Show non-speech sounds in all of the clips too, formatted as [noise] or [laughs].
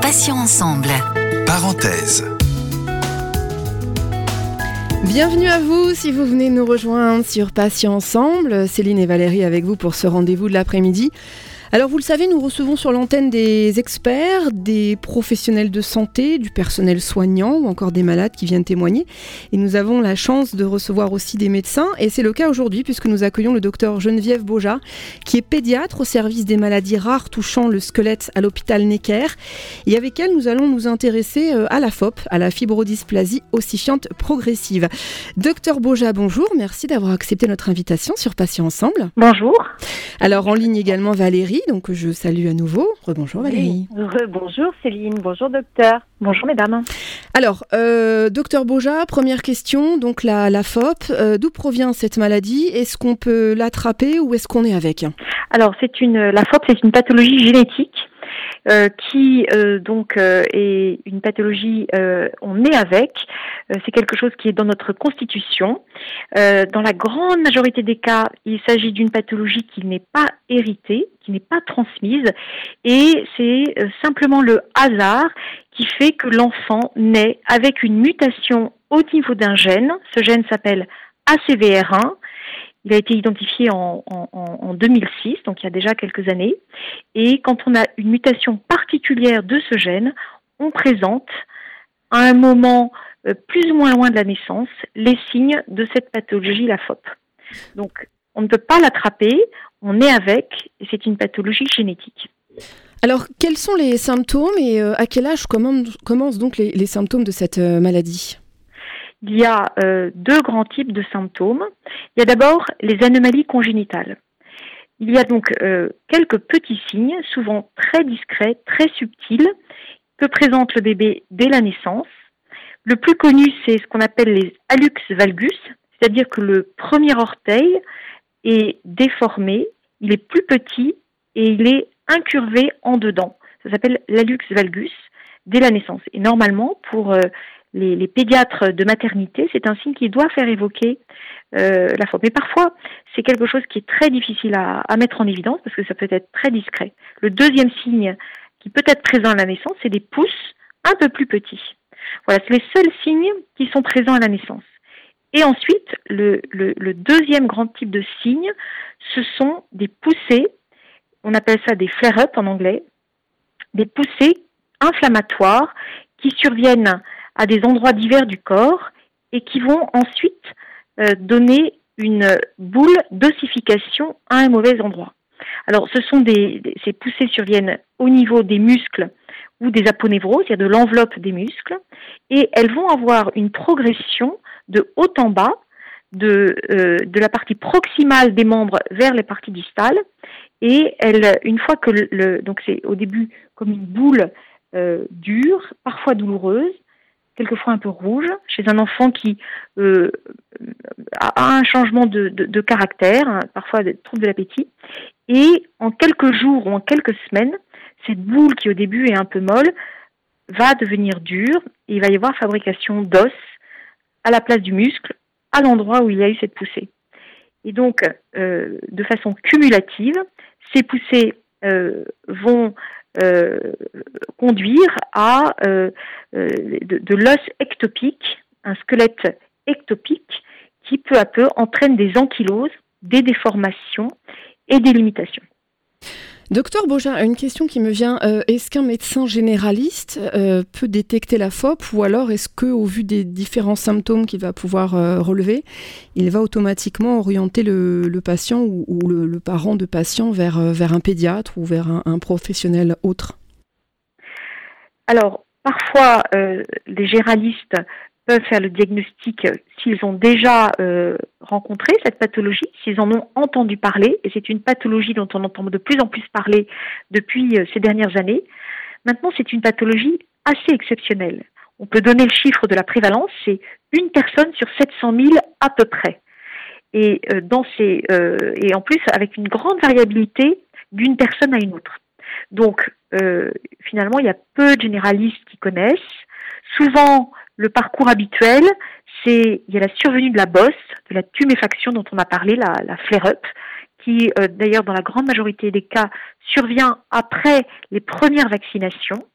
Passions ensemble. Parenthèse. Bienvenue à vous si vous venez nous rejoindre sur Patients Ensemble. Céline et Valérie avec vous pour ce rendez-vous de l'après-midi. Alors vous le savez, nous recevons sur l'antenne des experts, des professionnels de santé, du personnel soignant ou encore des malades qui viennent témoigner. Et nous avons la chance de recevoir aussi des médecins. Et c'est le cas aujourd'hui puisque nous accueillons le docteur Geneviève Boja, qui est pédiatre au service des maladies rares touchant le squelette à l'hôpital Necker. Et avec elle, nous allons nous intéresser euh, à la FOP, à la fibrodysplasie ossifiante progressive. Docteur Boja, bonjour. Merci d'avoir accepté notre invitation sur Patients Ensemble. Bonjour. Alors en ligne également Valérie donc je salue à nouveau. Rebonjour Valérie. bonjour Céline, bonjour docteur, bonjour mesdames. Alors, euh, docteur Boja, première question, donc la, la FOP, euh, d'où provient cette maladie? Est-ce qu'on peut l'attraper ou est-ce qu'on est avec? Alors, c'est une, la FOP, c'est une pathologie génétique euh, qui euh, donc euh, est une pathologie, on est avec. c'est quelque chose qui est dans notre constitution. dans la grande majorité des cas, il s'agit d'une pathologie qui n'est pas héritée, qui n'est pas transmise, et c'est simplement le hasard qui fait que l'enfant naît avec une mutation au niveau d'un gène. Ce gène s'appelle ACVR1 il a été identifié en, 2006, donc il y a déjà quelques années. Et quand on a une mutation particulière de ce gène, on présente à un moment euh, plus ou moins loin de la naissance les signes de cette pathologie, la FOP. Donc on ne peut pas l'attraper, on est avec, et c'est une pathologie génétique. Alors, quels sont les symptômes et euh, à quel âge commencent donc les, symptômes de cette euh, maladie? Il y a euh, deux grands types de symptômes. Il y a d'abord les anomalies congénitales. Il y a donc euh, quelques petits signes, souvent très discrets, très subtils, que présente le bébé dès la naissance. Le plus connu, c'est ce qu'on appelle les hallux valgus, c'est-à-dire que le premier orteil est déformé, il est plus petit et il est incurvé en dedans. Ça s'appelle l'hallux valgus dès la naissance. Et normalement, pour euh, les, pédiatres de maternité, c'est un signe qui doit faire évoquer euh, la faute. Mais parfois, c'est quelque chose qui est très difficile à, mettre en évidence parce que ça peut être très discret. Le deuxième signe qui peut être présent à la naissance, c'est des pouces un peu plus petits. Voilà, c'est les seuls signes qui sont présents à la naissance. Et ensuite, le, deuxième grand type de signe, ce sont des poussées, on appelle ça des flare-up en anglais, des poussées inflammatoires qui surviennent à des endroits divers du corps et qui vont ensuite euh, donner une boule d'ossification à un mauvais endroit. Alors, ce sont des, ces poussées surviennent au niveau des muscles ou des aponevroses, a de l'enveloppe des muscles, et elles vont avoir une progression de haut en bas, de, euh, de la partie proximale des membres vers les parties distales, et elles, une fois que le, donc c'est au début comme une boule euh, dure, parfois douloureuse, quelquefois un peu rouge, chez un enfant qui euh, a un changement de, caractère, hein, parfois des troubles de l'appétit, et en quelques jours ou en quelques semaines, cette boule qui au début est un peu molle va devenir dure et il va y avoir fabrication d'os à la place du muscle, à l'endroit où il y a eu cette poussée. Et donc, euh, de façon cumulative, ces poussées euh, vont euh, conduire à euh, euh, de, l'os ectopique, un squelette ectopique qui peu à peu entraîne des ankyloses, des déformations et des limitations. Docteur Boja, une question qui me vient. Euh, est-ce qu'un médecin généraliste euh, peut détecter la FOP ou alors est-ce qu'au vu des différents symptômes qu'il va pouvoir euh, relever, il va automatiquement orienter le, patient ou, le, parent de patient vers, vers un pédiatre ou vers un professionnel autre? Alors, parfois, les généralistes peuvent faire le diagnostic s'ils ont déjà euh, rencontré cette pathologie, s'ils en ont entendu parler, et c'est une pathologie dont on entend de plus en plus parler depuis euh, ces dernières années. Maintenant, c'est une pathologie assez exceptionnelle. On peut donner le chiffre de la prévalence, c'est une personne sur 700 000 à peu près. Et, euh, dans ces, et en plus, avec une grande variabilité d'une personne à une autre. Donc, finalement, il y a peu de généralistes qui connaissent. Souvent, le parcours habituel, c'est il y a la survenue de la bosse, de la tuméfaction dont on a parlé, la, flare-up, qui d'ailleurs dans la grande majorité des cas survient après les premières vaccinations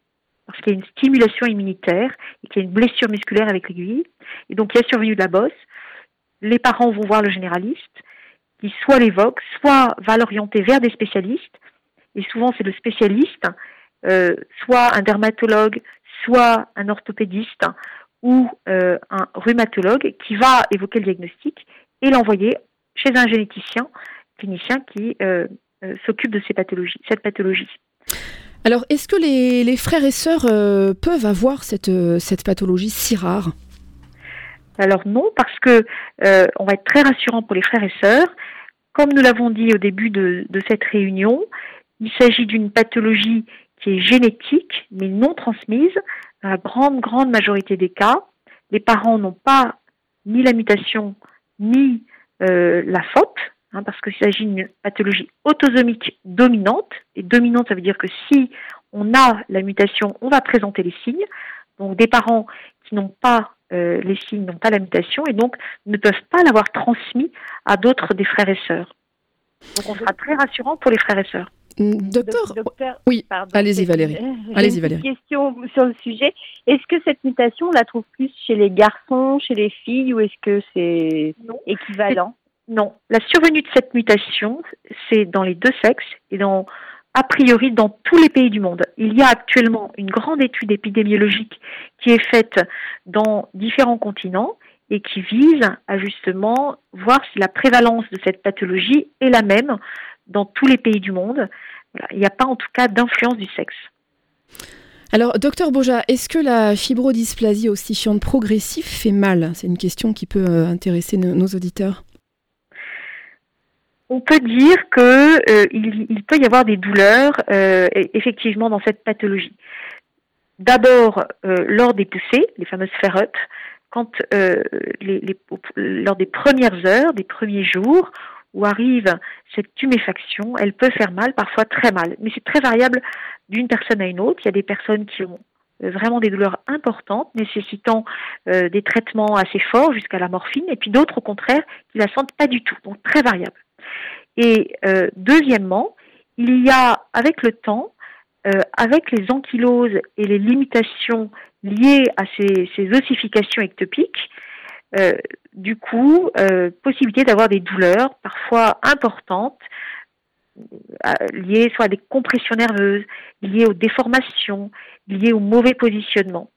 parce qu'il y a une stimulation immunitaire et qu'il y a une blessure musculaire avec l'aiguille. Et donc, il y a survenu de la bosse. Les parents vont voir le généraliste, qui soit l'évoque, soit va l'orienter vers des spécialistes. Et souvent, c'est le spécialiste, euh, soit un dermatologue, soit un orthopédiste ou euh, un rhumatologue qui va évoquer le diagnostic et l'envoyer chez un généticien, clinicien qui euh, s'occupe de ces pathologies, cette pathologie. Alors, est-ce que les, frères et sœurs euh, peuvent avoir cette, euh, cette pathologie si rare? Alors non, parce que euh, on va être très rassurant pour les frères et sœurs. Comme nous l'avons dit au début de, de cette réunion, il s'agit d'une pathologie qui est génétique, mais non transmise. Dans la grande, grande majorité des cas, les parents n'ont pas ni la mutation, ni la faute. Hein, parce qu'il s'agit d'une pathologie autosomique dominante. Et dominante, ça veut dire que si on a la mutation, on va présenter les signes. Donc des parents qui n'ont pas euh, les signes, n'ont pas la mutation et donc ne peuvent pas l'avoir transmis à d'autres des frères et sœurs. Donc on sera très rassurant pour les frères et sœurs. Mm, docteur, oui, allez-y Valérie. Allez-y Valérie. Une question sur le sujet. Est-ce que cette mutation, on la trouve plus chez les garçons, chez les filles, ou est-ce que c'est équivalent non, la survenue de cette mutation, c'est dans les deux sexes et dans, a priori dans tous les pays du monde. Il y a actuellement une grande étude épidémiologique qui est faite dans différents continents et qui vise à justement voir si la prévalence de cette pathologie est la même dans tous les pays du monde. Il n'y a pas en tout cas d'influence du sexe. Alors, docteur Boja, est-ce que la fibrodysplasie ossifiante progressive fait mal? C'est une question qui peut euh, intéresser nos auditeurs on peut dire que euh, il, peut y avoir des douleurs euh, effectivement dans cette pathologie. D'abord euh, lors des poussées, les fameuses ferrotes, quand lors des premières heures, des premiers jours où arrive cette tuméfaction, elle peut faire mal, parfois très mal, mais c'est très variable d'une personne à une autre. Il y a des personnes qui ont vraiment des douleurs importantes, nécessitant des traitements assez forts jusqu'à la morphine, et puis d'autres au contraire qui la sentent pas du tout, donc très variable. Et euh, deuxièmement, il y a avec le temps, euh, avec les ankyloses et les limitations liées à ces, ossifications ectopiques, euh, du coup, possibilité d'avoir des douleurs parfois importantes, liées soit à des compressions nerveuses, liées aux déformations, liées au mauvais positionnement.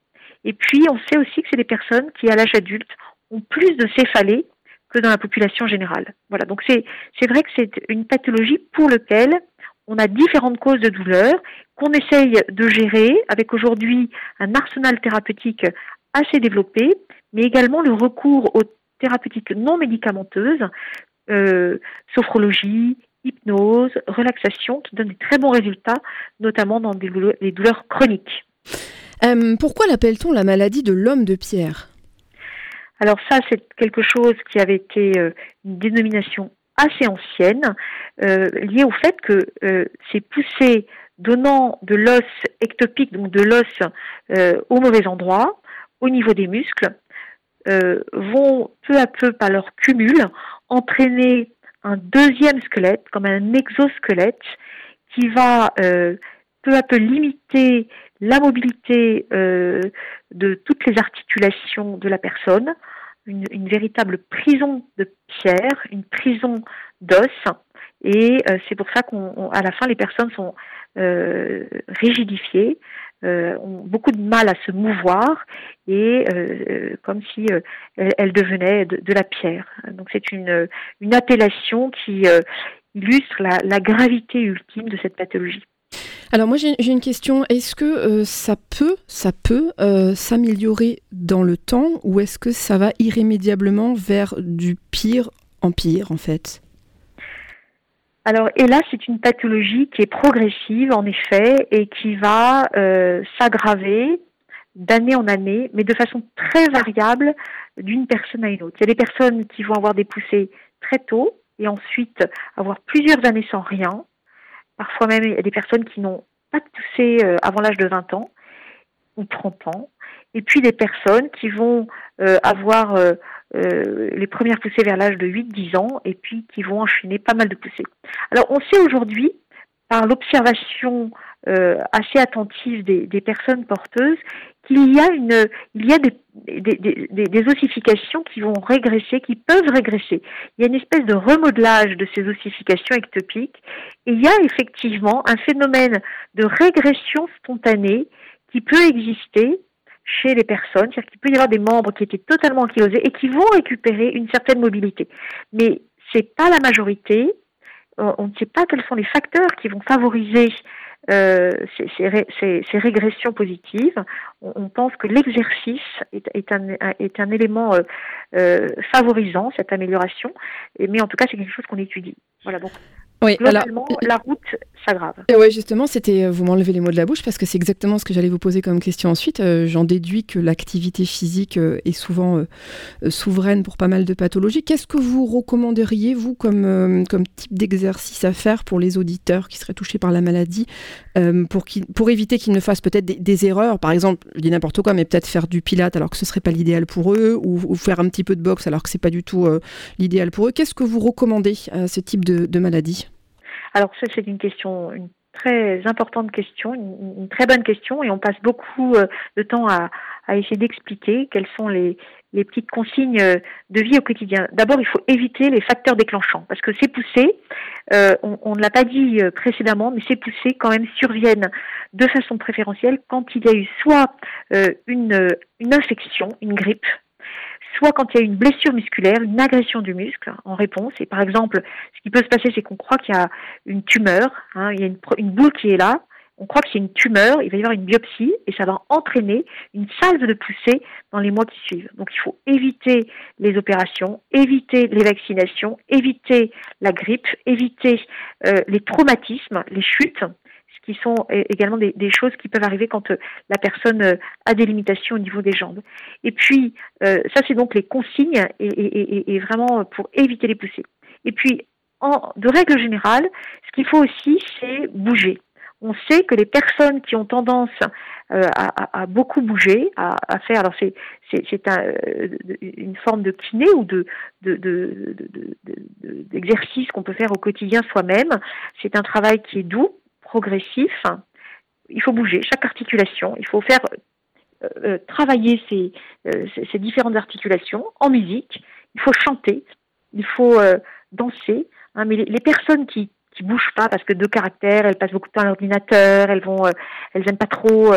Et puis, on sait aussi que c'est des personnes qui, à l'âge adulte, ont plus de céphalées que dans la population générale. Voilà, donc c'est vrai que c'est une pathologie pour laquelle on a différentes causes de douleur qu'on essaye de gérer avec aujourd'hui un arsenal thérapeutique assez développé, mais également le recours aux thérapeutiques non médicamenteuses, euh, sophrologie, hypnose, relaxation, qui donnent des très bons résultats, notamment dans des douleurs, chroniques. Euh, pourquoi l'appelle-t-on la maladie de l'homme de pierre? Alors ça, c'est quelque chose qui avait été euh, une dénomination assez ancienne, euh, liée au fait que ces poussées donnant de l'os ectopique, donc de l'os au mauvais endroit, au niveau des muscles, vont peu à peu, par leur cumul, entraîner un deuxième squelette, comme un exosquelette, qui va peu à peu limiter la mobilité de toutes les articulations de la personne, une, véritable prison de pierre, une prison d'os. Et euh, c'est pour ça qu'à la fin, les personnes sont euh, rigidifiées, euh, ont beaucoup de mal à se mouvoir et comme si elles, devenaient de, la pierre. Donc c'est une, une appellation qui illustre la gravité ultime de cette pathologie. Alors moi j'ai une question, est-ce que euh, ça peut, ça peut euh, s'améliorer dans le temps ou est-ce que ça va irrémédiablement vers du pire en pire en fait? Alors, et là, c'est une pathologie qui est progressive, en effet, et qui va euh, s'aggraver d'année en année, mais de façon très variable d'une personne à une autre. Il y a des personnes qui vont avoir des poussées très tôt et ensuite avoir plusieurs années sans rien. Parfois même, il y a des personnes qui n'ont pas poussé euh, avant l'âge de 20 ans ou 30 ans. Et puis des personnes qui vont euh, avoir les premières poussées vers l'âge de 8-10 ans et puis qui vont enchaîner pas mal de poussées. Alors on sait aujourd'hui, par l'observation assez attentive des, des, personnes porteuses, qu'il y a une, il y a des, des, des, des, ossifications qui vont régresser, qui peuvent régresser. Il y a une espèce de remodelage de ces ossifications ectopiques et il y a effectivement un phénomène de régression spontanée qui peut exister chez les personnes, c'est-à-dire qu'il peut y avoir des membres qui étaient totalement ankylosés et qui vont récupérer une certaine mobilité. Mais c'est pas la majorité. On ne sait pas quels sont les facteurs qui vont favoriser euh, ces, régressions positives. On, pense que l'exercice est, est, un, est, un, élément euh, euh, favorisant cette amélioration, mais en tout cas c'est quelque chose qu'on étudie. Voilà donc oui, Globalement, alors, la route s'aggrave. Oui, justement, c'était euh, vous m'enlevez les mots de la bouche parce que c'est exactement ce que j'allais vous poser comme question ensuite. Euh, j'en déduis que l'activité physique euh, est souvent souveraine pour pas mal de pathologies. Qu'est-ce que vous recommanderiez, vous, comme, comme type d'exercice à faire pour les auditeurs qui seraient touchés par la maladie, pour, pour éviter qu'ils ne fassent peut-être des, erreurs? Par exemple, je dis n'importe quoi, mais peut-être faire du pilate alors que ce serait pas l'idéal pour eux, ou, faire un petit peu de boxe alors que c'est pas du tout l'idéal pour eux. Qu'est-ce que vous recommandez à ce type de, de maladie? Alors ça, c'est une question, une très importante question, une, très bonne question, et on passe beaucoup euh, de temps à, essayer d'expliquer quelles sont les, petites consignes euh, de vie au quotidien. D'abord, il faut éviter les facteurs déclenchants, parce que ces poussées, euh, on, ne l'a pas dit précédemment, mais ces poussées quand même surviennent de façon préférentielle quand il y a eu soit une, une infection, une grippe, soit quand il y a une blessure musculaire, une agression du muscle en réponse. Et par exemple, ce qui peut se passer, c'est qu'on croit qu'il y a une tumeur, hein, il y a une, boule qui est là, on croit que c'est une tumeur, il va y avoir une biopsie et ça va entraîner une salve de poussée dans les mois qui suivent. Donc il faut éviter les opérations, éviter les vaccinations, éviter la grippe, éviter euh, les traumatismes, les chutes qui sont également des, choses qui peuvent arriver quand euh, la personne euh, a des limitations au niveau des jambes. Et puis, euh, ça c'est donc les consignes et, vraiment pour éviter les poussées. Et puis, de règle générale, ce qu'il faut aussi, c'est bouger. On sait que les personnes qui ont tendance à, beaucoup bouger, à, faire, alors c'est c'est un, une forme de kiné ou de d'exercice qu'on peut faire au quotidien soi-même. C'est un travail qui est doux, progressif. Il faut bouger chaque articulation. Il faut faire euh, euh, travailler euh, ces, différentes articulations en musique. Il faut chanter. Il faut danser. Hein, mais les, personnes qui qui bougent pas parce que de caractère, elles passent beaucoup de temps à l'ordinateur, elles vont, elles aiment pas trop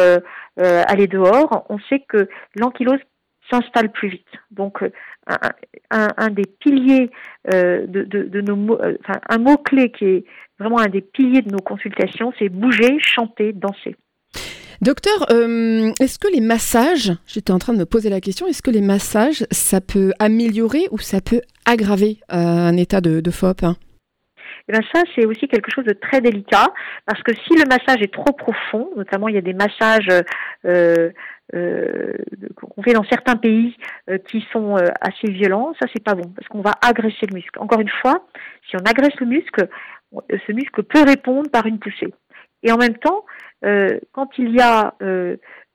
aller dehors. On sait que l'ankylose s'installe plus vite. Donc, un, un, des piliers de, de, nos, enfin, un mot clé qui est vraiment un des piliers de nos consultations, c'est bouger, chanter, danser. Docteur, euh, est-ce que les massages, j'étais en train de me poser la question, est-ce que les massages, ça peut améliorer ou ça peut aggraver euh, un état de, de FOP eh bien ça, c'est aussi quelque chose de très délicat, parce que si le massage est trop profond, notamment il y a des massages euh, euh, qu'on fait dans certains pays euh, qui sont euh, assez violents, ça c'est pas bon parce qu'on va agresser le muscle. Encore une fois, si on agresse le muscle, ce muscle peut répondre par une poussée. Et en même temps, quand il y a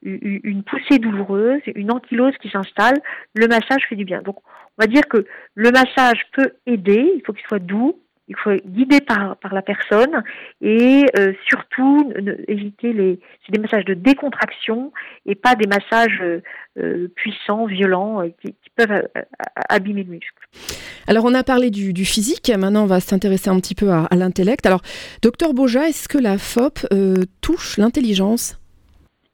une poussée douloureuse, une ankylose qui s'installe, le massage fait du bien. Donc, on va dire que le massage peut aider, il faut qu'il soit doux, il faut guider par, par la personne et euh, surtout éviter les des massages de décontraction et pas des massages euh, euh, puissants, violents qui, peuvent abîmer le muscle. Alors on a parlé du, du physique, maintenant on va s'intéresser un petit peu à, l'intellect. Alors docteur Boja, est-ce que la FOP touche l'intelligence?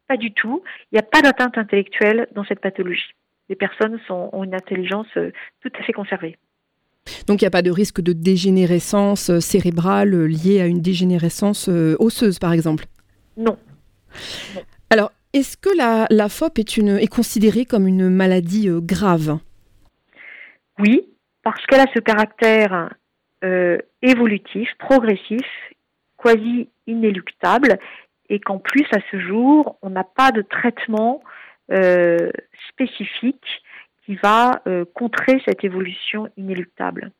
Pas du tout. Il n'y a pas d'atteinte intellectuelle dans cette pathologie. Les personnes sont, ont une intelligence tout à fait conservée. Donc il n'y a pas de risque de dégénérescence euh, cérébrale euh, liée à une dégénérescence euh, osseuse, par exemple? Non. Alors, est-ce que la, la FOP est, une, est considérée comme une maladie grave? Oui, parce qu'elle a ce caractère évolutif, progressif, quasi inéluctable, et qu'en plus, à ce jour, on n'a pas de traitement spécifique qui va euh, contrer cette évolution inéluctable.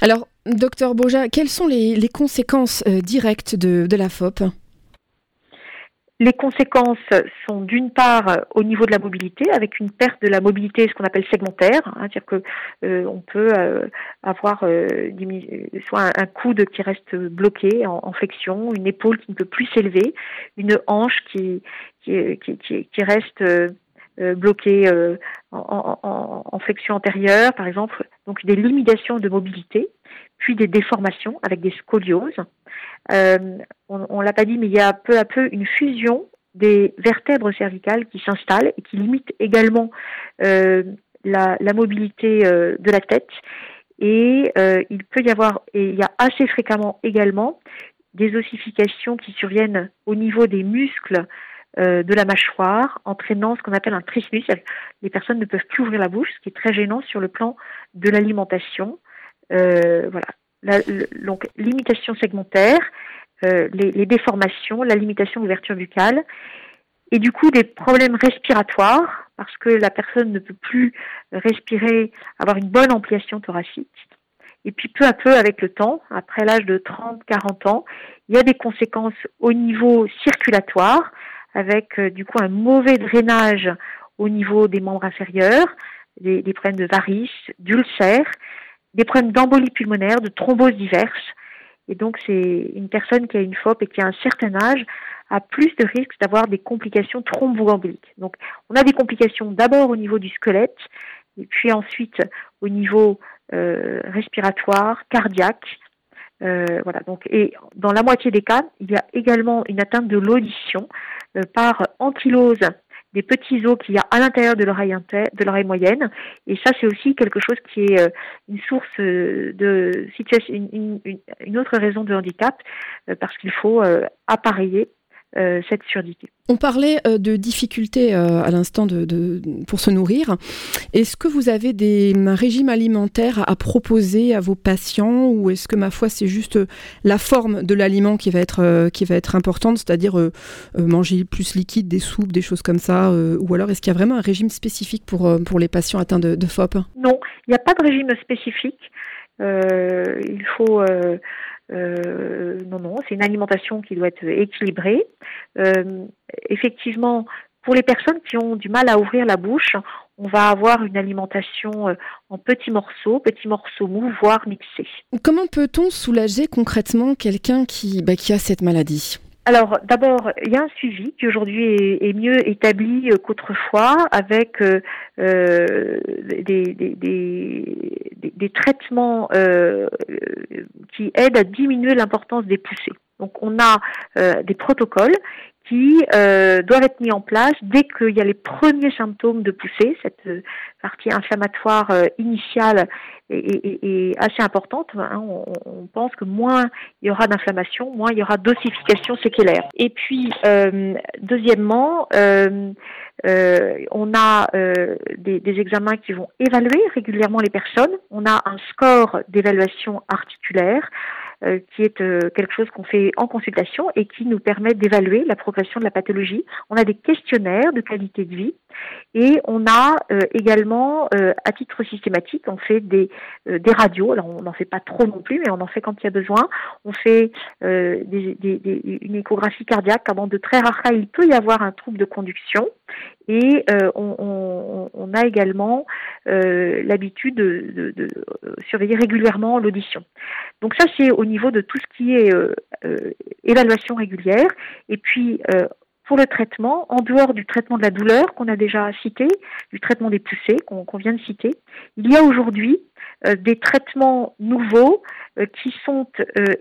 Alors, docteur Boja, quelles sont les, conséquences euh, directes de, la FOP Les conséquences sont d'une part au niveau de la mobilité, avec une perte de la mobilité, ce qu'on appelle segmentaire, hein, c'est-à-dire que euh, on peut euh, avoir euh, soit un, coude qui reste bloqué en, flexion, une épaule qui ne peut plus s'élever, une hanche qui qui, qui, qui, reste bloquée en, en, en, flexion antérieure, par exemple, donc des limitations de mobilité, puis des déformations avec des scolioses. Euh, on ne l'a pas dit, mais il y a peu à peu une fusion des vertèbres cervicales qui s'installent et qui limitent également euh, la, mobilité euh, de la tête. Et il peut y avoir, et il y a assez fréquemment également, des ossifications qui surviennent au niveau des muscles de la mâchoire, entraînant ce qu'on appelle un trismus. Les personnes ne peuvent plus ouvrir la bouche, ce qui est très gênant sur le plan de l'alimentation. voilà, la, donc limitation segmentaire, euh, les, déformations, la limitation d'ouverture buccale, et du coup des problèmes respiratoires, parce que la personne ne peut plus respirer, avoir une bonne ampliation thoracique. Et puis peu à peu, avec le temps, après l'âge de 30-40 ans, il y a des conséquences au niveau circulatoire, avec euh, du coup un mauvais drainage au niveau des membres inférieurs, des, des problèmes de varices, d'ulcères, des problèmes d'embolie pulmonaire, de thromboses diverses. Et donc, c'est une personne qui a une FOP et qui a un certain âge a plus de risques d'avoir des complications thromboemboliques. Donc, on a des complications d'abord au niveau du squelette, et puis ensuite au niveau euh, respiratoire, cardiaque. Euh, voilà. Donc, et dans la moitié des cas, il y a également une atteinte de l'audition euh, par ankylose des petits os qu'il y a à l'intérieur de l'oreille de l'oreille moyenne. Et ça, c'est aussi quelque chose qui est euh, une source euh, de situation, une, une autre raison de handicap, euh, parce qu'il faut appareiller euh, cette surdité. On parlait euh, de difficultés euh, à l'instant de, pour se nourrir. Est-ce que vous avez des régimes alimentaires à proposer à vos patients ou est-ce que, ma foi, c'est juste la forme de l'aliment qui, va être qui va être importante, c'est-à-dire manger plus liquide, des soupes, des choses comme ça Ou alors est-ce qu'il y a vraiment un régime spécifique pour, pour les patients atteints de, de FOP Non, il n'y a pas de régime spécifique. il faut euh, non, non, c'est une alimentation qui doit être équilibrée. Euh, effectivement, pour les personnes qui ont du mal à ouvrir la bouche, on va avoir une alimentation euh, en petits morceaux, petits morceaux mous, voire mixés. Comment peut-on soulager concrètement quelqu'un qui, bah, qui a cette maladie? Alors d'abord, il y a un suivi qui aujourd'hui est, mieux établi qu'autrefois avec euh, des, des, traitements euh, qui aident à diminuer l'importance des poussées. Donc on a euh, des protocoles qui euh, doivent être mis en place dès qu'il y a les premiers symptômes de poussée. Cette euh, partie inflammatoire euh, initiale est, assez importante. Hein. On, pense que moins il y aura d'inflammation, moins il y aura d'ossification séquelaire. Et puis, deuxièmement, on a des, des, examens qui vont évaluer régulièrement les personnes. On a un score d'évaluation articulaire. Euh, qui est euh, quelque chose qu'on fait en consultation et qui nous permet d'évaluer la progression de la pathologie. On a des questionnaires de qualité de vie et on a euh, également, à titre systématique, on fait des, des radios. Alors on n'en fait pas trop non plus, mais on en fait quand il y a besoin. On fait des, des, une échographie cardiaque. Avant de très rares cas, il peut y avoir un trouble de conduction et on, on, a également l'habitude de, surveiller régulièrement l'audition. Donc ça, c'est au niveau de tout ce qui est euh, euh, évaluation régulière. Et puis, euh, pour le traitement, en dehors du traitement de la douleur qu'on a déjà cité, du traitement des poussées qu'on vient de citer, il y a aujourd'hui des traitements nouveaux qui sont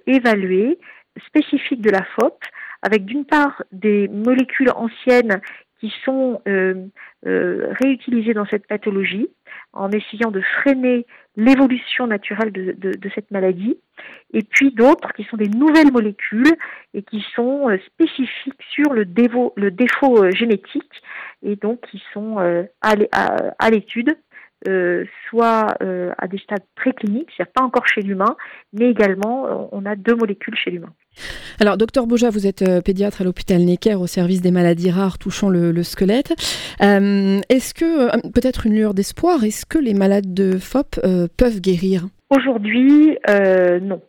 évalués, spécifiques de la FOP, avec d'une part des molécules anciennes qui sont réutilisées dans cette pathologie, en essayant de freiner l'évolution naturelle de, cette maladie, et puis d'autres qui sont des nouvelles molécules et qui sont euh, spécifiques sur le, le défaut euh, génétique et donc qui sont euh, à l'étude euh, soit euh, à des stades précliniques, c'est-à-dire pas encore chez l'humain, mais également euh, on a deux molécules chez l'humain. Alors, docteur Bouja, vous êtes pédiatre à l'hôpital Necker au service des maladies rares touchant le, squelette. est-ce que, peut-être une lueur d'espoir, est-ce que les malades de FOP peuvent guérir? Aujourd'hui, non.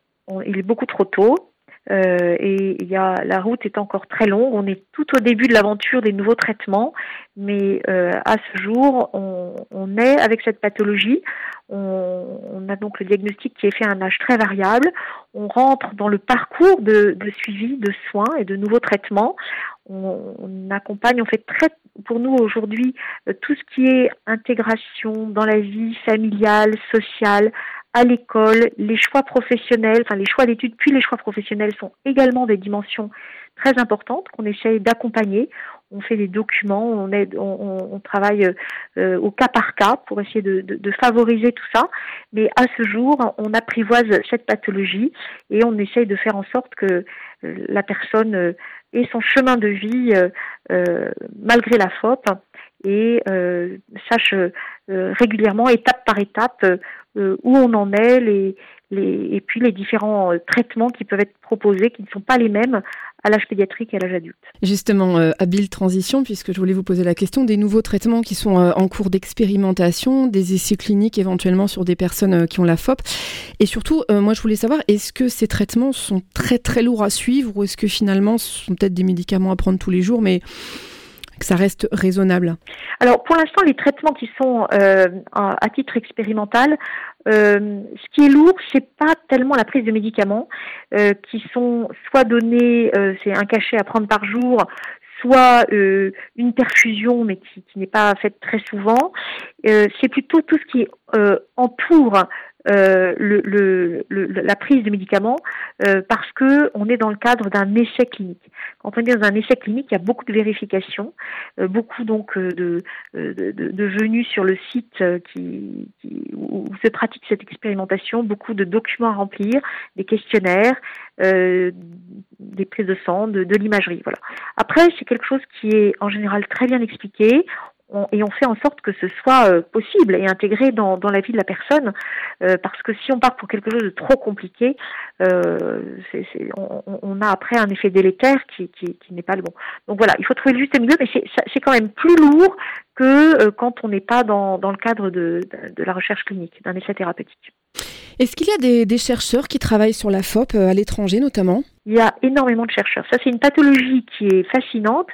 il est beaucoup trop tôt. Euh, et il y a, la route est encore très longue. On est tout au début de l'aventure des nouveaux traitements, mais euh, à ce jour, on, est avec cette pathologie. On, a donc le diagnostic qui est fait à un âge très variable. On rentre dans le parcours de, suivi, de soins et de nouveaux traitements. On, on accompagne, on fait très, pour nous aujourd'hui, euh, tout ce qui est intégration dans la vie familiale, sociale, à l'école, les choix professionnels, enfin les choix d'études puis les choix professionnels sont également des dimensions très importantes qu'on essaye d'accompagner. On fait des documents, on, on, on travaille euh, au cas par cas pour essayer de, de, de, favoriser tout ça. Mais à ce jour, on apprivoise cette pathologie et on essaye de faire en sorte que euh, la personne euh, ait son chemin de vie euh, malgré la FOP et sache régulièrement, étape par étape, où on en est, les, et puis les différents euh, traitements qui peuvent être proposés, qui ne sont pas les mêmes à l'âge pédiatrique et à l'âge adulte. Justement, euh, habile transition, puisque je voulais vous poser la question des nouveaux traitements qui sont euh, en cours d'expérimentation, des essais cliniques éventuellement sur des personnes euh, qui ont la FOP. Et surtout, euh, moi je voulais savoir, est-ce que ces traitements sont très très lourds à suivre ou est-ce que finalement ce sont peut-être des médicaments à prendre tous les jours, mais que ça reste raisonnable Alors pour l'instant, les traitements qui sont euh, à titre expérimental, euh, ce qui est lourd, c'est pas tellement la prise de médicaments euh, qui sont soit donnés, c'est un cachet à prendre par jour, soit une perfusion, mais qui, qui n'est pas faite très souvent. c'est plutôt tout ce qui entoure euh, le, le, la prise de médicaments euh, parce que on est dans le cadre d'un essai clinique. Quand on est dans un essai clinique, il y a beaucoup de vérifications, euh, beaucoup donc euh, de, de, de, de, venus sur le site euh, qui, qui, où se pratique cette expérimentation, beaucoup de documents à remplir, des questionnaires, des prises de sang, de, de l'imagerie. Voilà. Après, c'est quelque chose qui est en général très bien expliqué et on fait en sorte que ce soit euh, possible et intégré dans, dans, la vie de la personne, euh, parce que si on part pour quelque chose de trop compliqué, euh, on, on, a après un effet délétère qui, qui, qui, n'est pas le bon. Donc voilà, il faut trouver le juste milieu, mais c'est, c'est quand même plus lourd que euh, quand on n'est pas dans, dans, le cadre de, de, de la recherche clinique, d'un essai thérapeutique. Est-ce qu'il y a des, chercheurs qui travaillent sur la FOP euh, à l'étranger notamment? Il y a énormément de chercheurs. Ça, c'est une pathologie qui est fascinante.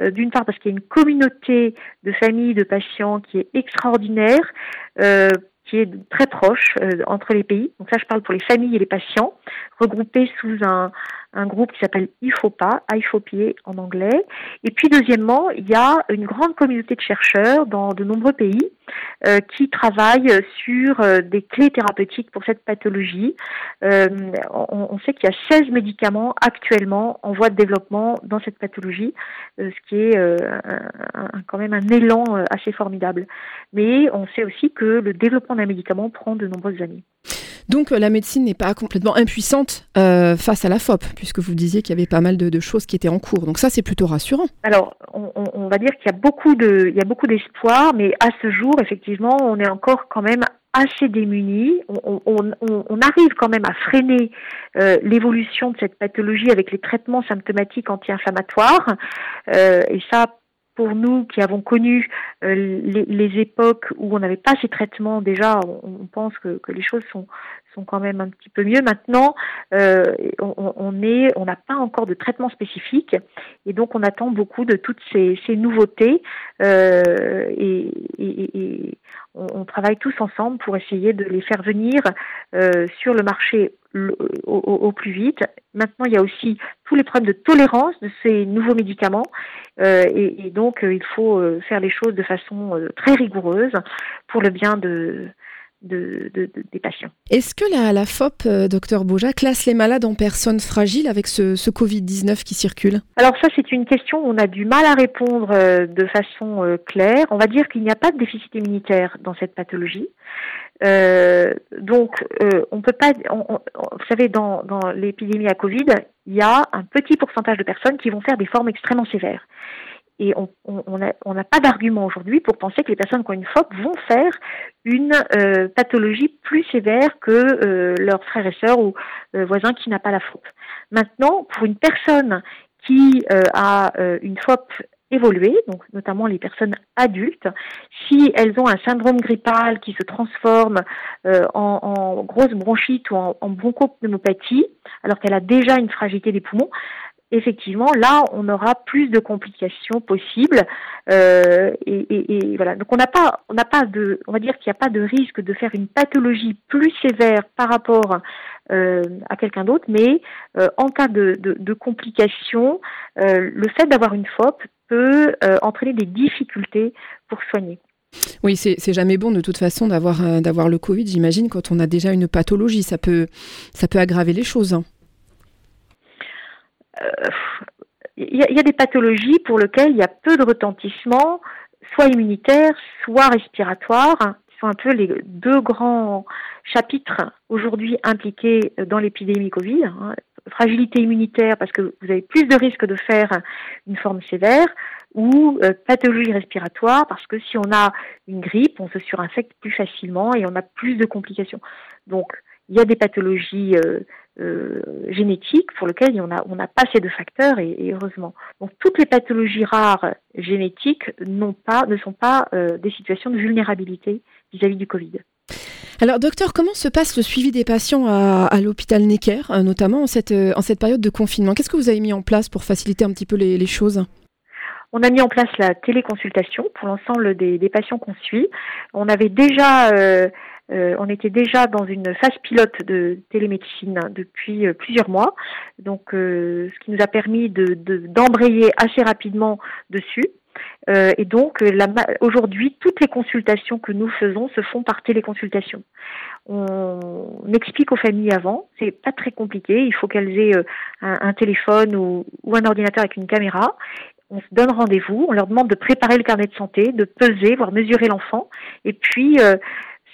Euh, D'une part parce qu'il y a une communauté de familles, de patients qui est extraordinaire, euh, qui est très proche entre les pays. Donc ça, je parle pour les familles et les patients, regroupés sous un, un groupe qui s'appelle IFOPA, IFOPIE en anglais. Et puis deuxièmement, il y a une grande communauté de chercheurs dans de nombreux pays euh, qui travaillent sur euh, des clés thérapeutiques pour cette pathologie. Euh, on, on, sait qu'il y a 16 médicaments actuellement en voie de développement dans cette pathologie, euh, ce qui est euh, quand même un élan assez formidable. Mais on sait aussi que le développement d'un médicament prend de nombreuses années. Donc la médecine n'est pas complètement impuissante euh, face à la FOP, puisque vous disiez qu'il y avait pas mal de, choses qui étaient en cours. Donc ça, c'est plutôt rassurant. Alors, on, va dire qu'il y a beaucoup de, il y a beaucoup d'espoir, mais à ce jour, effectivement, on est encore quand même assez démunis. On, arrive quand même à freiner euh, l'évolution de cette pathologie avec les traitements symptomatiques anti-inflammatoires. Euh, et ça, pour nous qui avons connu euh, les, époques où on n'avait pas ces traitements, déjà, on, pense que, les choses sont, sont quand même un petit peu mieux. Maintenant, euh, on, n'a pas encore de traitement spécifique, et donc on attend beaucoup de toutes ces, nouveautés, euh, et, on, on, travaille tous ensemble pour essayer de les faire venir sur le marché au, plus vite. Maintenant, il y a aussi tous les problèmes de tolérance de ces nouveaux médicaments, euh, et, donc euh, il faut euh, faire les choses de façon très rigoureuse pour le bien de de, de, de, des patients. Est-ce que la, la FOP, euh, docteur Boja, classe les malades en personnes fragiles avec ce, ce Covid-19 qui circule? Alors ça, c'est une question où on a du mal à répondre euh, de façon euh, claire. On va dire qu'il n'y a pas de déficit immunitaire dans cette pathologie. Euh, donc, euh, on peut pas. On, on, vous savez, dans, dans l'épidémie à Covid, il y a un petit pourcentage de personnes qui vont faire des formes extrêmement sévères. Et on n'a pas d'argument aujourd'hui pour penser que les personnes qui ont une FOP vont faire une euh, pathologie plus sévère que euh, leurs frères et sœurs ou euh, voisins qui n'a pas la FOP. Maintenant, pour une personne qui a une FOP évoluer, donc notamment les personnes adultes, si elles ont un syndrome grippal qui se transforme en, grosse bronchite ou en, en bronchopneumopathie, alors qu'elle a déjà une fragilité des poumons, effectivement, là, on aura plus de complications possibles. Euh, et, voilà. Donc, on n'a pas, on n'a pas de, on va dire qu'il n'y a pas de risque de faire une pathologie plus sévère par rapport euh, à quelqu'un d'autre, mais euh, en cas de, complications, le fait d'avoir une FOP peut entraîner des difficultés pour soigner. Oui, c'est jamais bon de toute façon d'avoir d'avoir le Covid, j'imagine, quand on a déjà une pathologie. Ça peut, ça peut aggraver les choses. Hein il y, a des pathologies pour lesquelles il y a peu de retentissement, soit immunitaire, soit respiratoire, qui sont un peu les deux grands chapitres aujourd'hui impliqués dans l'épidémie Covid. Hein. Fragilité immunitaire parce que vous avez plus de risques de faire une forme sévère, ou euh, pathologie respiratoire parce que si on a une grippe, on se surinfecte plus facilement et on a plus de complications. Donc, il y a des pathologies euh, euh, génétiques pour lesquelles on n'a on a pas ces deux facteurs et, heureusement. Donc toutes les pathologies rares génétiques pas, ne sont pas euh, des situations de vulnérabilité vis-à-vis du Covid. Alors, docteur, comment se passe le suivi des patients à, l'hôpital Necker, notamment en cette, en cette période de confinement? Qu'est-ce que vous avez mis en place pour faciliter un petit peu les, choses? On a mis en place la téléconsultation pour l'ensemble des, patients qu'on suit. On avait déjà euh, on était déjà dans une phase pilote de télémédecine depuis euh, plusieurs mois, donc euh, ce qui nous a permis d'embrayer assez rapidement dessus. et donc aujourd'hui, toutes les consultations que nous faisons se font par téléconsultation. On, explique aux familles avant, c'est pas très compliqué. Il faut qu'elles aient un, téléphone ou, un ordinateur avec une caméra on se donne rendez-vous, on leur demande de préparer le carnet de santé, de peser, voire mesurer l'enfant, et puis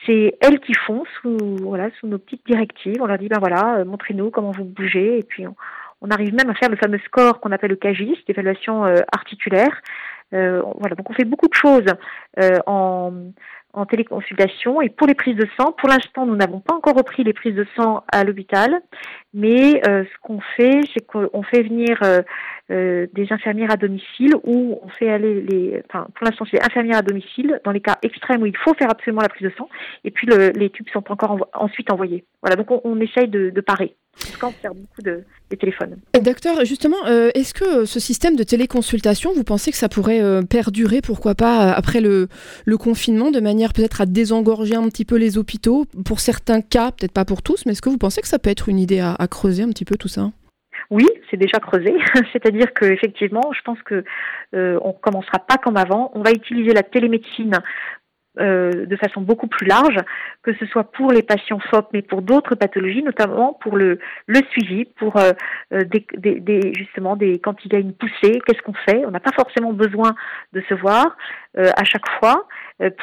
c'est elles qui font sous nos petites directives. On leur dit ben voilà, euh, montrez-nous comment vous bougez et puis on, arrive même à faire le fameux score qu'on appelle le CAGIS, l'évaluation euh, articulaire. Euh, voilà, donc on fait beaucoup de choses en, en téléconsultation et pour les prises de sang, pour l'instant nous n'avons pas encore repris les prises de sang à l'hôpital, mais ce qu'on fait, c'est qu'on fait venir euh, des infirmières à domicile ou on fait aller les, enfin pour l'instant c'est infirmières à domicile dans les cas extrêmes où il faut faire absolument la prise de sang et puis les tubes sont encore ensuite envoyés. Voilà donc on, essaye de, parer. En tout cas on sert beaucoup de, des téléphones. Docteur, justement, euh, est-ce que ce système de téléconsultation, vous pensez que ça pourrait euh, perdurer, pourquoi pas, après le, le confinement, de manière peut-être à désengorger un petit peu les hôpitaux Pour certains cas, peut-être pas pour tous, mais est-ce que vous pensez que ça peut être une idée à creuser un petit peu tout ça? Oui, c'est déjà creusé. [laughs] C'est-à-dire que effectivement, je pense que euh, on commencera pas comme avant. On va utiliser la télémédecine euh, de façon beaucoup plus large, que ce soit pour les patients FOP, mais pour d'autres pathologies, notamment pour le, suivi, pour euh, euh, des, justement des quand il y a une poussée, qu'est-ce qu'on fait? On n'a pas forcément besoin de se voir à chaque fois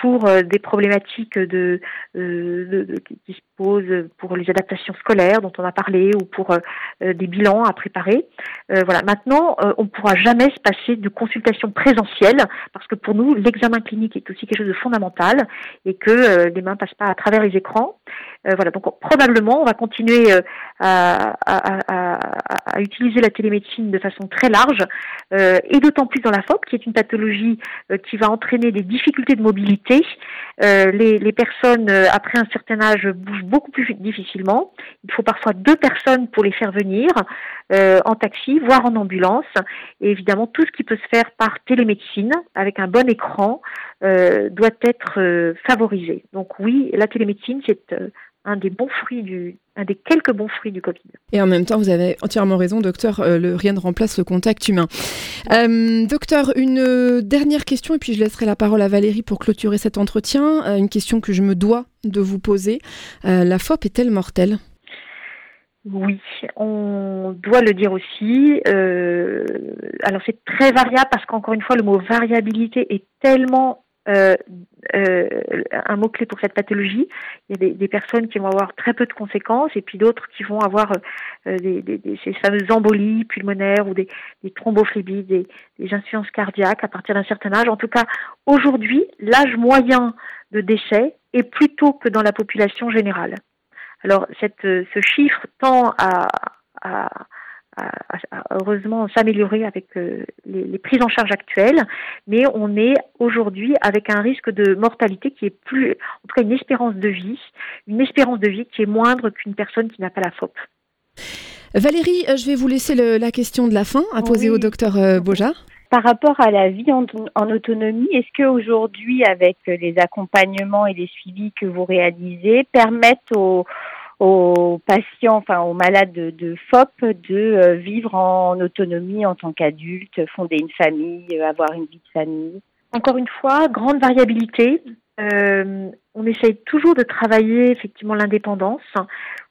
pour des problématiques de, de, qui se posent pour les adaptations scolaires dont on a parlé ou pour des bilans à préparer. voilà. Maintenant, on ne pourra jamais se passer de consultation présentielle parce que pour nous, l'examen clinique est aussi quelque chose de fondamental et que euh, les mains passent pas à travers les écrans. Euh, voilà, donc probablement on va continuer euh, à, utiliser la télémédecine de façon très large et d'autant plus dans la FOP, qui est une pathologie qui va entraîner des difficultés de mobilité. Les, les, personnes après un certain âge bougent beaucoup plus difficilement. Il faut parfois deux personnes pour les faire venir en taxi, voire en ambulance. Et évidemment, tout ce qui peut se faire par télémédecine avec un bon écran doit être favorisé. Donc oui, la télémédecine, c'est un des bons fruits du, un des quelques bons fruits du Covid. Et en même temps, vous avez entièrement raison, docteur, euh, le, rien ne remplace le contact humain. Euh, docteur, une euh, dernière question, et puis je laisserai la parole à Valérie pour clôturer cet entretien. une question que je me dois de vous poser. la FOP est-elle mortelle? Oui, on doit le dire aussi. alors c'est très variable parce qu'encore une fois, le mot variabilité est tellement euh, euh, un mot-clé pour cette pathologie. Il y a des, personnes qui vont avoir très peu de conséquences et puis d'autres qui vont avoir euh, des, ces fameuses embolies pulmonaires ou des, des des, des insuffisances cardiaques à partir d'un certain âge. En tout cas, aujourd'hui, l'âge moyen de décès est plus tôt que dans la population générale. Alors, ce chiffre tend à heureusement s'améliorer avec les, prises en charge actuelles, mais on est aujourd'hui avec un risque de mortalité qui est plus, en tout cas une espérance de vie, une espérance de vie qui est moindre qu'une personne qui n'a pas la FOP. Valérie, je vais vous laisser la question de la fin à poser au docteur Boja. Par rapport à la vie en, autonomie, est-ce qu'aujourd'hui, avec les accompagnements et les suivis que vous réalisez, permettent aux, patients, enfin aux malades de, FOP, de euh, vivre en autonomie en tant qu'adultes, fonder une famille, euh, avoir une vie de famille Encore une fois, grande variabilité. Euh, on essaye toujours de travailler effectivement l'indépendance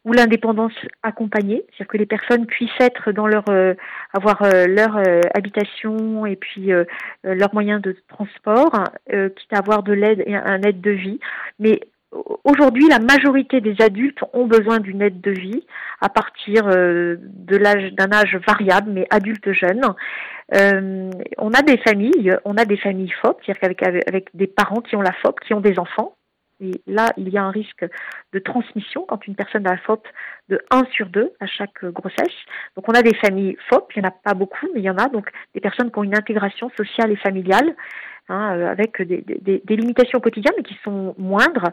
ou l'indépendance accompagnée, c'est-à-dire que les personnes puissent être dans leur euh, avoir euh, leur habitation et puis leurs moyens de transport, quitte à avoir de l'aide et un aide de vie. Mais aujourd'hui, la majorité des adultes ont besoin d'une aide de vie à partir de l'âge d'un âge variable, mais adulte jeune. on a des familles, on a des familles FOP, c'est-à-dire qu'avec avec des parents qui ont la FOP, qui ont des enfants et là, il y a un risque de transmission quand une personne a la FOP de 1 sur 2 à chaque grossesse. Donc on a des familles FOP, il n'y en a pas beaucoup, mais il y en a donc des personnes qui ont une intégration sociale et familiale. Hein, euh, avec des, des, des, limitations quotidiennes mais qui sont moindres.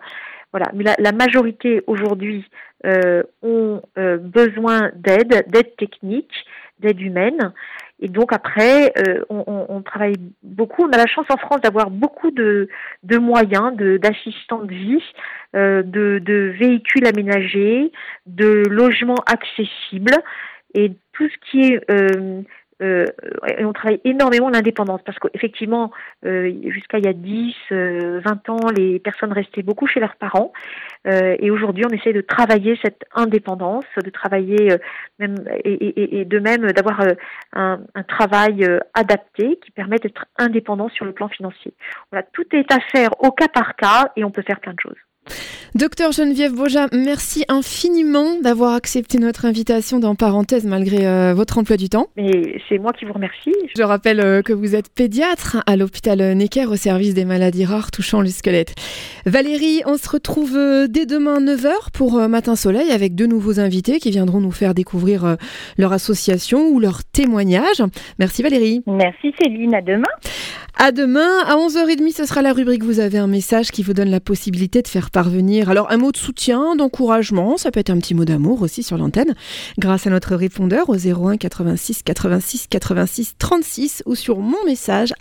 Voilà. Mais la, la majorité aujourd'hui euh, ont euh, besoin d'aide, d'aide technique, d'aide humaine. Et donc après, euh, on, on, travaille beaucoup. On a la chance en France d'avoir beaucoup de, de moyens, d'assistants de, vie, euh, de, de véhicules aménagés, de logements accessibles et tout ce qui est euh, euh, et on travaille énormément l'indépendance parce qu'effectivement, euh, jusqu'à il y a 10, 20 euh, ans, les personnes restaient beaucoup chez leurs parents. et aujourd'hui, on essaie de travailler cette indépendance, de travailler même et, de même d'avoir un, un, travail adapté qui permet d'être indépendant sur le plan financier. Voilà, tout est à faire au cas par cas et on peut faire plein de choses. Docteur Geneviève Boja, merci infiniment d'avoir accepté notre invitation dans parenthèse malgré euh, votre emploi du temps. Et c'est moi qui vous remercie. Je rappelle euh, que vous êtes pédiatre à l'hôpital Necker au service des maladies rares touchant le squelette. Valérie, on se retrouve euh, dès demain 9h pour Matin Soleil avec deux nouveaux invités qui viendront nous faire découvrir leur association ou leur témoignage. Merci Valérie. Merci Céline, à demain. À demain, à 11h30, ce sera la rubrique Vous avez un message qui vous donne la possibilité de faire parvenir. Alors, un mot de soutien, d'encouragement, ça peut être un petit mot d'amour aussi sur l'antenne, grâce à notre répondeur au 01 86 86 86 36 ou sur mon message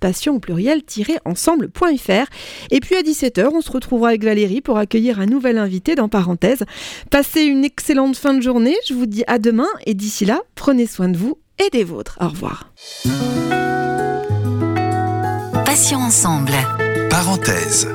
passion au pluriel ensemble.fr. Et puis à 17h, on se retrouvera avec Valérie pour accueillir un nouvel invité dans parenthèse. Passez une excellente fin de journée. Je vous dis à demain et d'ici là, prenez soin de vous et des vôtres. Au revoir ensemble. Parenthèse.